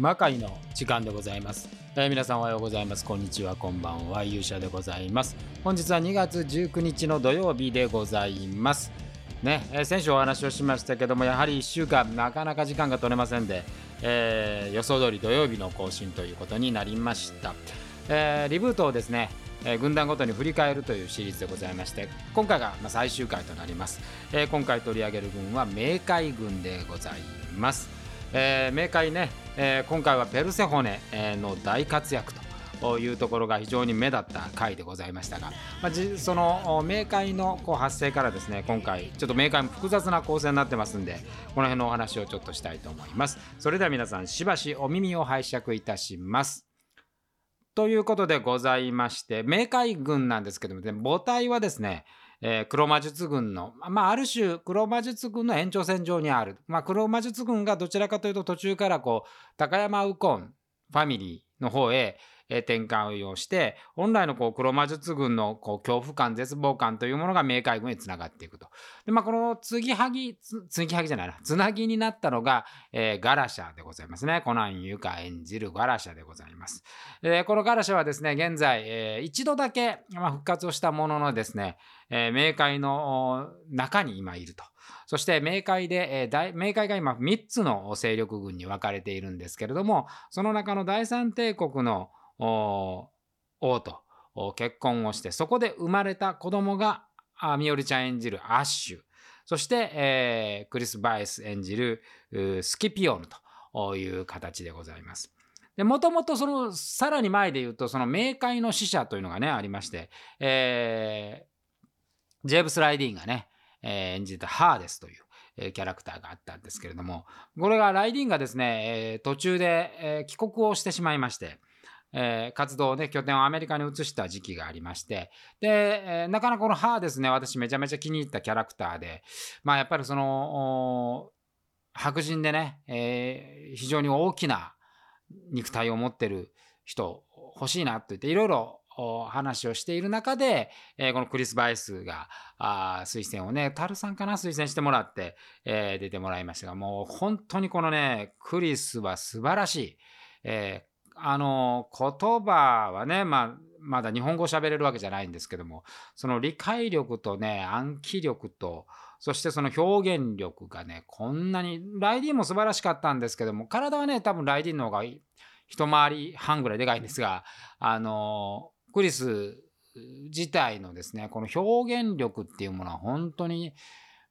魔界の時間でございます、えー、皆さんおはようございます。こんにちは。こんばんは。勇者でございます。本日は2月19日の土曜日でございます。ね、えー、先週お話をしましたけどもやはり1週間なかなか時間が取れませんで、えー、予想通り土曜日の更新ということになりました、えリブートをですねえー、軍団ごとに振り返るというシリーズでございまして今回がま最終回となります、えー、今回取り上げる軍は冥界軍でございます。えー、冥界ね、えー、今回はペルセホネの大活躍というところが非常に目立った回でございましたが、まあ、その冥界のこう発生からですね今回ちょっと冥界も複雑な構成になってますんでこの辺のお話をちょっとしたいと思います。それでは皆さんしばしお耳を拝借いたします。ということでございまして冥界軍なんですけども、ね、母体はですねえー、黒魔術軍の、まあ、ある種黒魔術軍の延長線上にある、まあ、黒魔術軍がどちらかというと途中からこう高山右近ファミリーの方へ、転換をして本来のこう黒魔術軍のこう恐怖感絶望感というものが冥界軍へつながっていくと。でまあ、この継ぎはぎ継ぎはぎじゃないなつなぎになったのが、えー、ガラシャでございますね。コナンユカ演じるガラシャでございます。えー、このガラシャはですね現在、えー、一度だけ、まあ、復活をしたもののですね、えー、冥界の中に今いると。そして冥界で、えー、冥界が今3つの勢力群に分かれているんですけれどもその中の第三帝国の王と結婚をしてそこで生まれた子供がみおりちゃん演じるアッシュそして、えー、クリス・バイス演じるスキピオヌという形でございます。もともとそのさらに前で言うとその冥界の使者というのがねありまして、え、ジェーブス・ライディーンがね、えー、演じたハーデスという、えー、キャラクターがあったんですけれどもこれがライディーンがですね、えー、途中で、え、帰国をしてしまいましてえ、活動で、ね、拠点をアメリカに移した時期がありまして、で、え、なかなかこの歯ですね、私めちゃめちゃ気に入ったキャラクターで、まあやっぱりその、白人でね、えー、非常に大きな肉体を持ってる人欲しいなと言っていろいろ話をしている中で、えー、このクリス・バイスがあ推薦をね、タルさんかな推薦してもらって、えー、出てもらいましたが、もう本当にこのね、クリスは素晴らしい。えあの言葉はね、まあ、まだ日本語喋れるわけじゃないんですけどもその理解力とね暗記力とそしてその表現力がねこんなにライディンも素晴らしかったんですけども体はね多分ライディンの方が一回り半ぐらいでかいんですがあのクリス自体のですねこの表現力っていうものは本当に、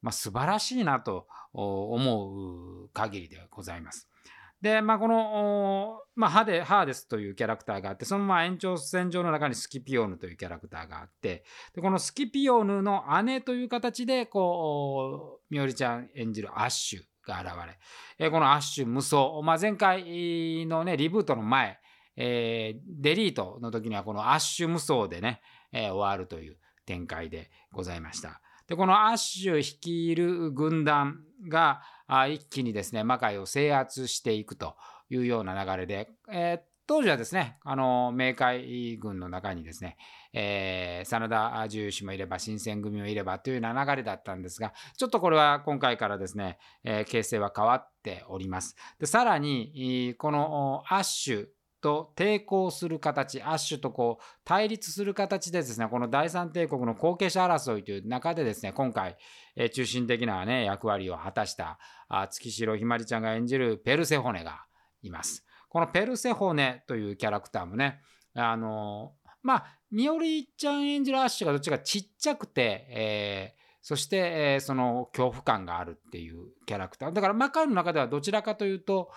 まあ、素晴らしいなと思う限りでございます。で、まあ、この、まあ、ハデハーデスというキャラクターがあって、そのまあ延長線上の中にスキピオーヌというキャラクターがあって、でこのスキピオーヌの姉という形で、こう、みおりちゃん演じるアッシュが現れ、えこのアッシュ無双、まあ、前回のね、リブートの前、えー、デリートの時にはこのアッシュ無双でね、えー、終わるという展開でございました。で、このアッシュ率いる軍団が、一気にですね魔界を制圧していくというような流れで、えー、当時はですねあの冥界軍の中にですね、えー、真田重氏もいれば新選組もいればというような流れだったんですがちょっとこれは今回からですね、えー、形勢は変わっております。でさらにこのアッシュと抵抗する形、アッシュとこう対立する形でですね、この第三帝国の後継者争いという中でですね、今回、え、中心的なね、役割を果たしたあ月城ひまりちゃんが演じるペルセホネがいます。このペルセホネというキャラクターもね、あのー、まあ、みおりちゃん演じるアッシュがどっちかちっちゃくて、えーそして、えー、その恐怖感があるっていうキャラクター。だから魔界の中ではどちらかというと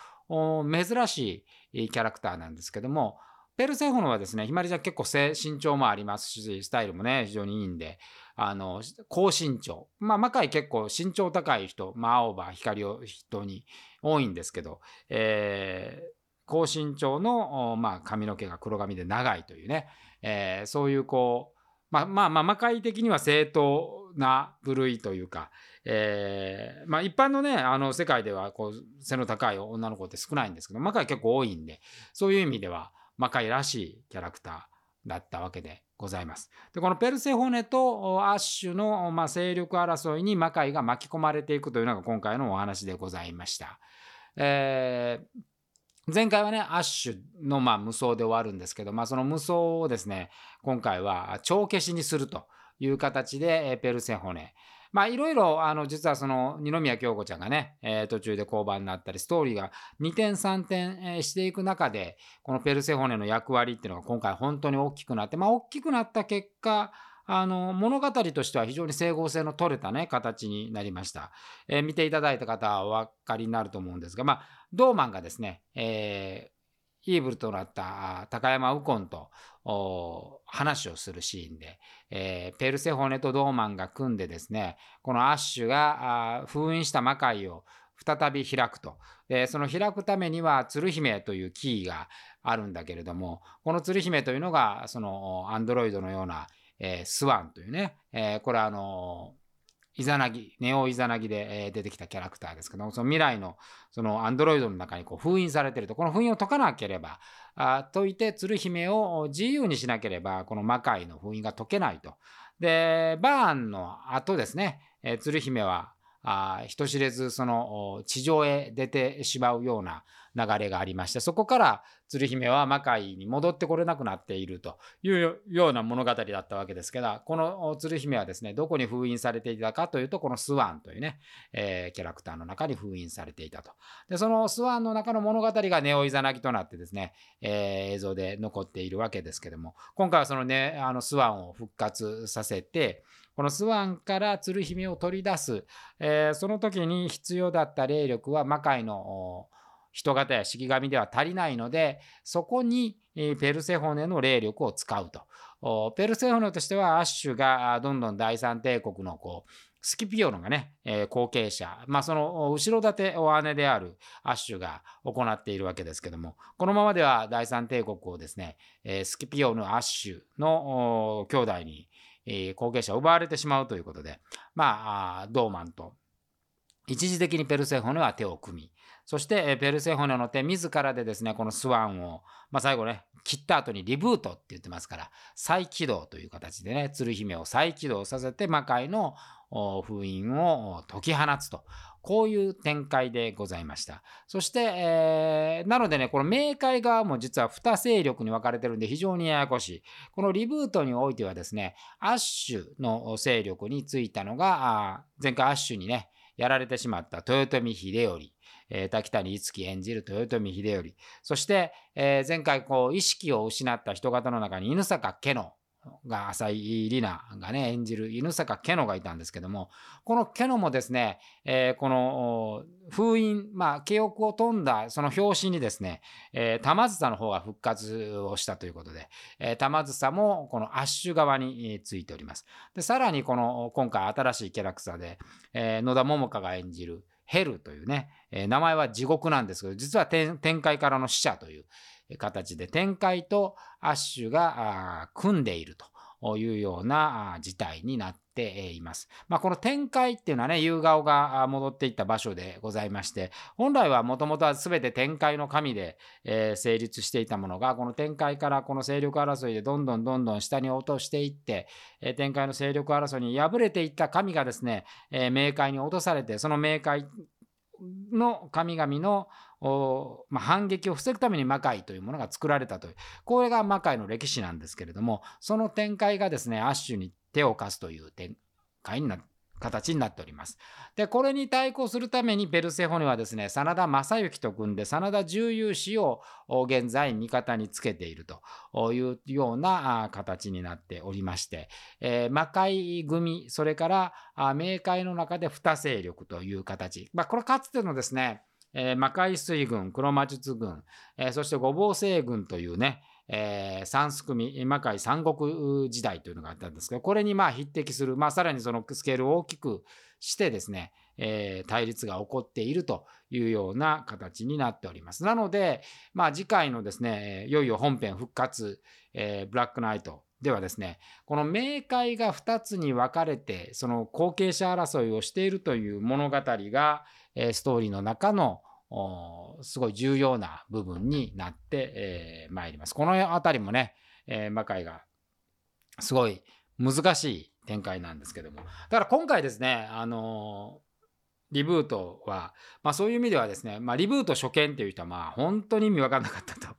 珍しいキャラクターなんですけども、ペルセフォンはですね、ひまりちゃん結構身長もありますし、スタイルもね、非常にいいんで、あの、高身長。まあ、魔界結構身長高い人、まあ、青葉、光を人に多いんですけど、えー、高身長の、まあ、髪の毛が黒髪で長いというね、えー、そういうこう、まあまあまあ魔界的には正当な部類というか、えー、まあ一般のねあの世界ではこう背の高い女の子って少ないんですけど魔界結構多いんでそういう意味では魔界らしいキャラクターだったわけでございます。でこのペルセホネとアッシュの、まあ、勢力争いに魔界が巻き込まれていくというのが今回のお話でございました。えー前回はね、アッシュのまあ無双で終わるんですけど、まあ、その無双をですね、今回は帳消しにするという形で、ペルセホネ。まあいろいろ、あの、実はその二宮京子ちゃんがね、えー、途中で降板になったり、ストーリーが2点3点していく中で、このペルセホネの役割っていうのが今回本当に大きくなって、まあ大きくなった結果、あの物語としては非常に整合性の取れたね形になりました、えー、見ていただいた方はお分かりになると思うんですがまあドーマンがですね、えー、イーブルとなった高山右近と話をするシーンで、えー、ペルセホネとドーマンが組んでですねこのアッシュが封印した魔界を再び開くと、でその開くためには鶴姫というキーがあるんだけれどもこの鶴姫というのがそのアンドロイドのようなえー、スワンというね、えー、これはあのイザナギ、ネオイザナギで、え、出てきたキャラクターですけどその未来のそのアンドロイドの中にこう封印されてると、この封印を解かなければ、あ解いて鶴姫を自由にしなければ、この魔界の封印が解けないと。で、バーンの後ですね、えー、鶴姫はあ人知れずその地上へ出てしまうような流れがありましてそこから鶴姫は魔界に戻ってこれなくなっているというような物語だったわけですけどこの鶴姫はですねどこに封印されていたかというとこのスワンというね、えー、キャラクターの中に封印されていたと。でそのスワンの中の物語がネオイザナギとなってですね、えー、映像で残っているわけですけども今回はそのねあのスワンを復活させてこのスワンから鶴姫を取り出す、えー、その時に必要だった霊力は魔界の人型や式神では足りないのでそこにペルセホネの霊力を使うと。ペルセホネとしてはアッシュがどんどん第三帝国のこうスキピオのがね、え、後継者、まあ、その後ろ盾お姉であるアッシュが行っているわけですけども、このままでは第三帝国をですね、え、スキピオのアッシュの兄弟にえ後継者を奪われてしまうということで、まあ、ドーマンと一時的にペルセホネは手を組み、そしてペルセホネの手自らでですね、このスワンを、まあ、最後ね、切った後にリブートって言ってますから、再起動という形でね、鶴姫を再起動させて魔界の封印を解き放つと。こういう展開でございました。そして、えー、なのでね、この冥界側も実は2勢力に分かれてるんで非常にややこしい。このリブートにおいてはですね、アッシュの勢力についたのが、前回アッシュにね、やられてしまった豊臣秀頼。えー、滝谷五樹演じる豊臣秀頼。そして、えー、前回こう意識を失った人型の中に犬坂家のが浅井里奈がね演じる犬坂ケノがいたんですけどもこのケノもですね、えー、この封印まあ記憶を飛んだその表紙にですね、えー、玉梓の方が復活をしたということで、えー、玉梓もこのアッシュ側についております。でさらにこの今回新しいキャラクターで、えー、野田桃香が演じるヘルというね、えー、名前は地獄なんですけど実は天界からの使者という、形で展開とアッシュが組んでいるというような事態になっています。まあ、この展開っていうのはね、夕顔が戻っていった場所でございまして、本来はもともとは全て展開の神で、え、成立していたものが、この展開からこの勢力争いでどんどんどんどん下に落としていって、えー、展開の勢力争いに敗れていった神がですね、え、冥界に落とされて、その冥界の神々のまあ、反撃を防ぐために魔界というものが作られたというこれが魔界の歴史なんですけれどもその展開がですねアッシュに手を貸すという展開になって形になっております。で、これに対抗するためにペルセホネはですね、真田正幸と組んで、真田重勇士を現在味方につけているというような形になっておりまして、えー、魔界組、それから冥界の中で二勢力という形。まあ、これかつてのですね、えー、魔界水軍、黒魔術軍、えー、そして五芒星軍というね、えー、三すくみ、魔界三国時代というのがあったんですけど、これにまあ匹敵する、まあ、さらにそのスケールを大きくしてですね、えー、対立が起こっているというような形になっております。なので、まあ、次回のですね、いよいよ本編復活、えー、ブラックナイトではですね、この冥界が2つに分かれて、その後継者争いをしているという物語が、えストーリーの中のすごい重要な部分になってえー、まいります。この辺りもね、えー、魔界がすごい難しい展開なんですけども。だから今回ですね、あのリブートは、まあ、そういう意味ではですね、まあ、リブート初見っていう人はまあ本当に意味わかんなかったと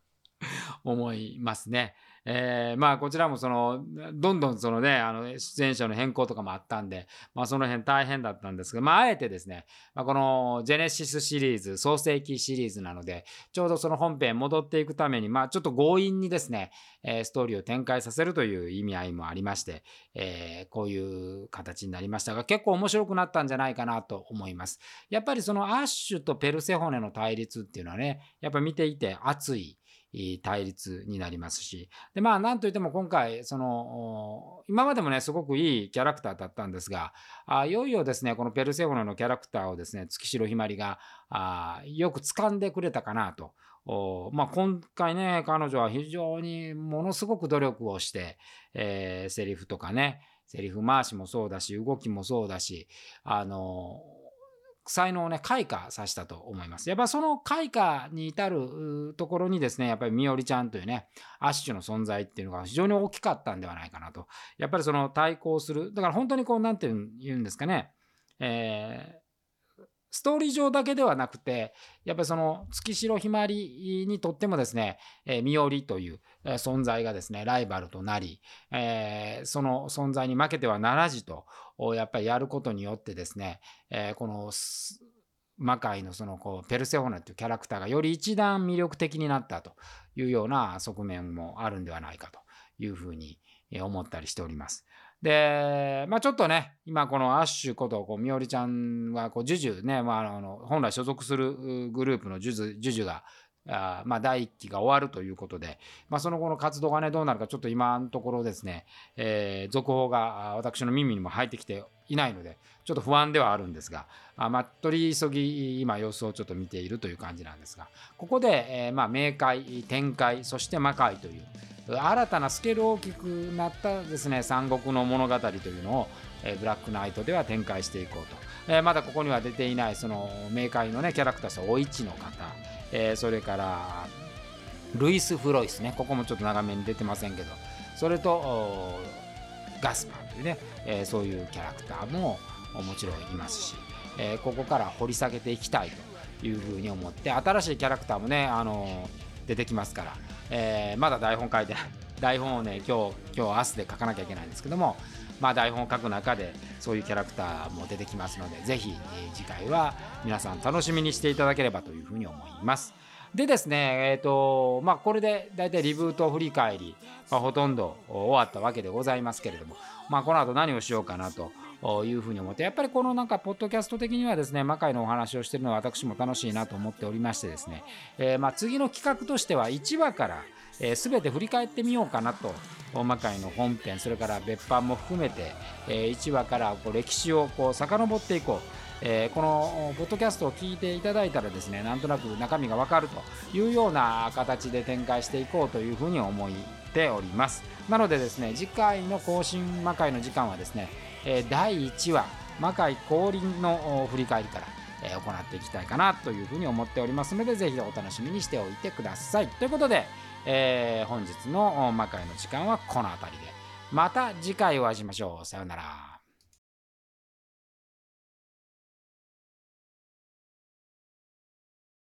思いますね。えー、まあこちらもそのどんどんそのねあの出演者の変更とかもあったんで、まあ、その辺大変だったんですけど、まあ、あえてですね、まあ、このジェネシスシリーズ創世記シリーズなのでちょうどその本編戻っていくためにまあちょっと強引にですね、え、ストーリーを展開させるという意味合いもありまして、えー、こういう形になりましたが結構面白くなったんじゃないかなと思います。やっぱりそのアッシュとペルセホネの対立っていうのはねやっぱ見ていて熱い対立になりますしでまあなんといっても今回その今までもねすごくいいキャラクターだったんですがあいよいよですねこのペルセフォネのキャラクターをですね月城ひまりがあよく掴んでくれたかなと。まあ、今回ね彼女は非常にものすごく努力をして、えー、セリフとかねセリフ回しもそうだし動きもそうだしあの才能をね開花させたと思います。やっぱその開花に至るところにですねやっぱりみおりちゃんというねアッシュの存在っていうのが非常に大きかったんではないかなとやっぱりその対抗するだから本当にこう何て言うんですかね、えストーリー上だけではなくてやっぱりその月城ひまりにとってもですね、えー、三織という存在がですねライバルとなり、えー、その存在に負けてはならじとやっぱりやることによってですね、えー、この魔界のそのこうペルセフォナというキャラクターがより一段魅力的になったというような側面もあるんではないかというふうに思ったりしております。で、まあちょっとね、今このアッシュことこうみおりちゃんはこうジュジュね、まあ、あの本来所属するグループのジュジュジュジュがあまあ、第1期が終わるということで、まあ、その後の活動がねどうなるかちょっと今のところですね、えー、続報が私の耳にも入ってきていないのでちょっと不安ではあるんですがあ、まあ、取り急ぎ今様子をちょっと見ているという感じなんですがここで、えー、まあ、冥界天界そして魔界という新たなスケール大きくなったですね三国の物語というのを、えー、ブラックナイトでは展開していこうと、えー、まだここには出ていないその冥界のねキャラクターお市の方、えー、それからルイス・フロイスねここもちょっと長めに出てませんけどそれとガスパーというね、えー、そういうキャラクターももちろんいますし、えー、ここから掘り下げていきたいというふうに思って新しいキャラクターもね、あの出てきますからえ、まだ台本書いて 台本をね今日今日明日で書かなきゃいけないんですけどもまあ台本を書く中でそういうキャラクターも出てきますのでぜひ、え、次回は皆さん楽しみにしていただければというふうに思います。でですねえ、ー、とまあこれで大体リブート振り返り、まあ、ほとんど終わったわけでございますけれどもまあこの後何をしようかなというふうに思ってやっぱりこのなんかポッドキャスト的にはですね魔界のお話をしてるのは私も楽しいなと思っておりましてですね、えー、まあ次の企画としては1話からえー、全て振り返ってみようかなと魔界の本編それから別版も含めて、えー、1話からこう歴史をこう遡っていこう。えー、このポッドキャストを聞いていただいたらですねなんとなく中身がわかるというような形で展開していこうというふうに思っております。なのでですね次回の更新魔界の時間はですね、え、第1話魔界降臨の振り返りから行っていきたいかなというふうに思っておりますのでぜひお楽しみにしておいてください。ということで、えー、本日の魔界の時間はこの辺りで。また次回お会いしましょう。さようなら。